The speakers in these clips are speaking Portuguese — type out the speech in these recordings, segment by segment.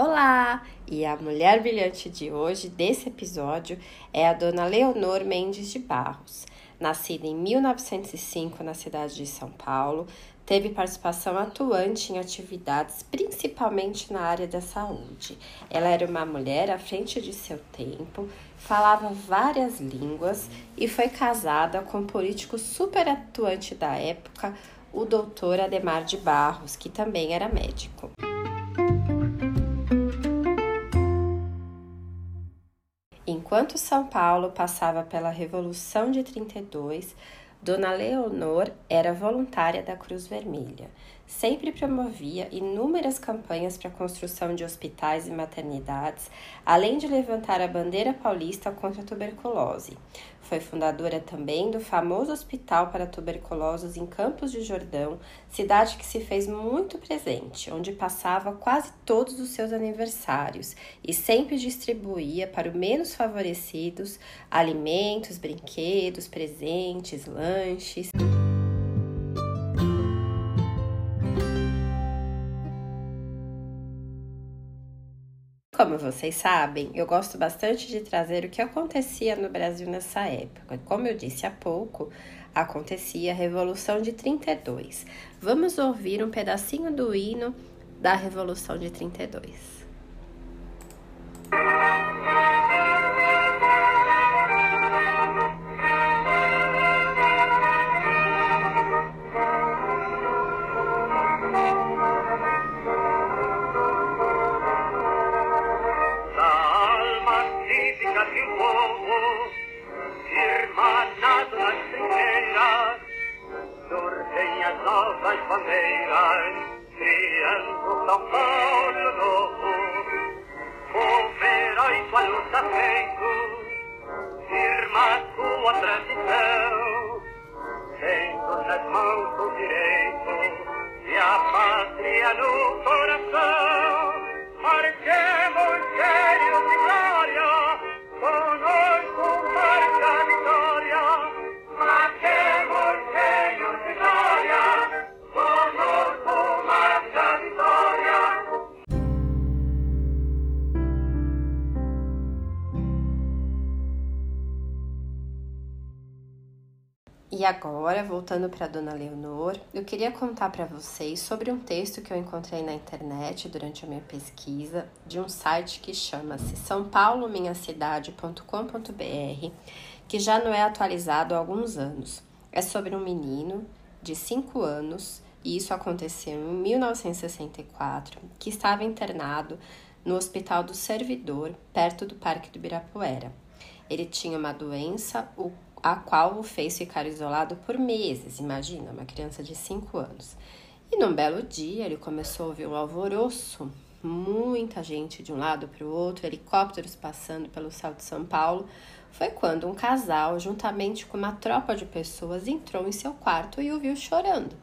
Olá! E a mulher brilhante de hoje, desse episódio, é a dona Leonor Mendes de Barros. Nascida em 1905 na cidade de São Paulo, teve participação atuante em atividades principalmente na área da saúde. Ela era uma mulher à frente de seu tempo, falava várias línguas e foi casada com um político super atuante da época, o doutor Ademar de Barros, que também era médico. Enquanto São Paulo passava pela Revolução de 32, Dona Leonor era voluntária da Cruz Vermelha. Sempre promovia inúmeras campanhas para a construção de hospitais e maternidades, além de levantar a bandeira paulista contra a tuberculose. Foi fundadora também do famoso Hospital para Tuberculosos em Campos de Jordão, cidade que se fez muito presente, onde passava quase todos os seus aniversários e sempre distribuía para os menos favorecidos alimentos, brinquedos, presentes, lanches. Como vocês sabem, eu gosto bastante de trazer o que acontecia no Brasil nessa época. Como eu disse há pouco, acontecia a Revolução de 32. Vamos ouvir um pedacinho do hino da Revolução de 32. Apollo, povera i suoi allottati E agora, voltando para Dona Leonor, eu queria contar para vocês sobre um texto que eu encontrei na internet durante a minha pesquisa de um site que chama-se sãopaulominhacidade.com.br, que já não é atualizado há alguns anos. É sobre um menino de 5 anos, e isso aconteceu em 1964, que estava internado no Hospital do Servidor, perto do Parque do Ibirapuera. Ele tinha uma doença, o a qual o fez ficar isolado por meses. Imagina, uma criança de 5 anos. E num belo dia ele começou a ouvir um alvoroço, muita gente de um lado para o outro, helicópteros passando pelo céu de São Paulo. Foi quando um casal, juntamente com uma tropa de pessoas, entrou em seu quarto e o viu chorando.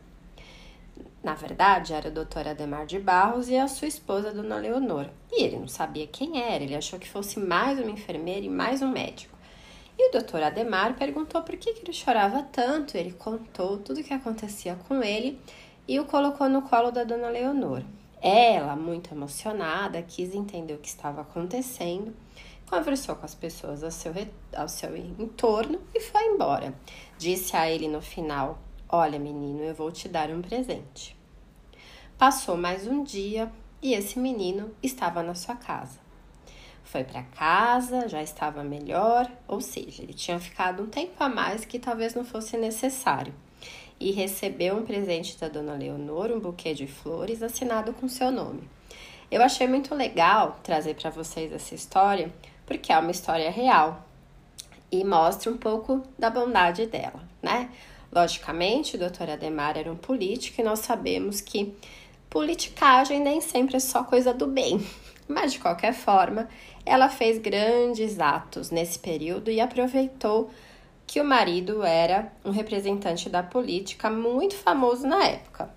Na verdade, era a doutora Ademar de Barros e a sua esposa, Dona Leonor. E ele não sabia quem era, ele achou que fosse mais uma enfermeira e mais um médico. E o doutor Ademar perguntou por que, ele chorava tanto. Ele contou tudo o que acontecia com ele e o colocou no colo da dona Leonor. Ela, muito emocionada, quis entender o que estava acontecendo, conversou com as pessoas ao seu, ao seu entorno e foi embora. Disse a ele no final: Olha, menino, eu vou te dar um presente. Passou mais um dia e esse menino estava na sua casa foi para casa, já estava melhor, ou seja, ele tinha ficado um tempo a mais que talvez não fosse necessário. E recebeu um presente da dona Leonor, um buquê de flores assinado com seu nome. Eu achei muito legal trazer para vocês essa história, porque é uma história real e mostra um pouco da bondade dela, né? Logicamente, o doutor Ademar era um político e nós sabemos que politicagem nem sempre é só coisa do bem. Mas de qualquer forma, ela fez grandes atos nesse período e aproveitou que o marido era um representante da política muito famoso na época.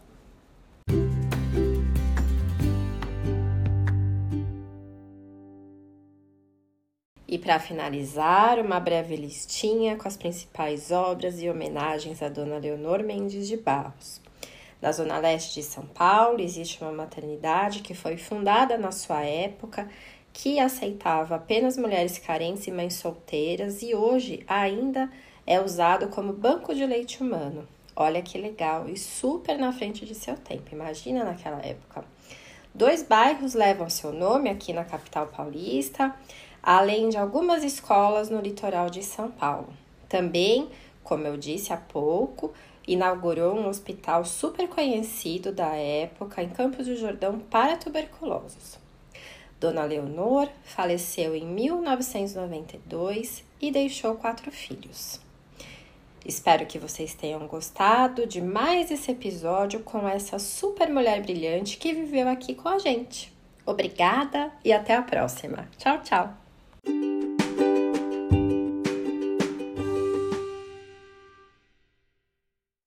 E para finalizar, uma breve listinha com as principais obras e homenagens a Dona Leonor Mendes de Barros. Na zona leste de São Paulo existe uma maternidade que foi fundada na sua época, que aceitava apenas mulheres carentes e mães solteiras e hoje ainda é usado como banco de leite humano. Olha que legal e super na frente de seu tempo. Imagina naquela época. Dois bairros levam seu nome aqui na capital paulista, além de algumas escolas no litoral de São Paulo. Também, como eu disse há pouco, inaugurou um hospital super conhecido da época em Campos do Jordão para tuberculosos. Dona Leonor faleceu em 1992 e deixou quatro filhos. Espero que vocês tenham gostado de mais esse episódio com essa super mulher brilhante que viveu aqui com a gente. Obrigada e até a próxima. Tchau, tchau!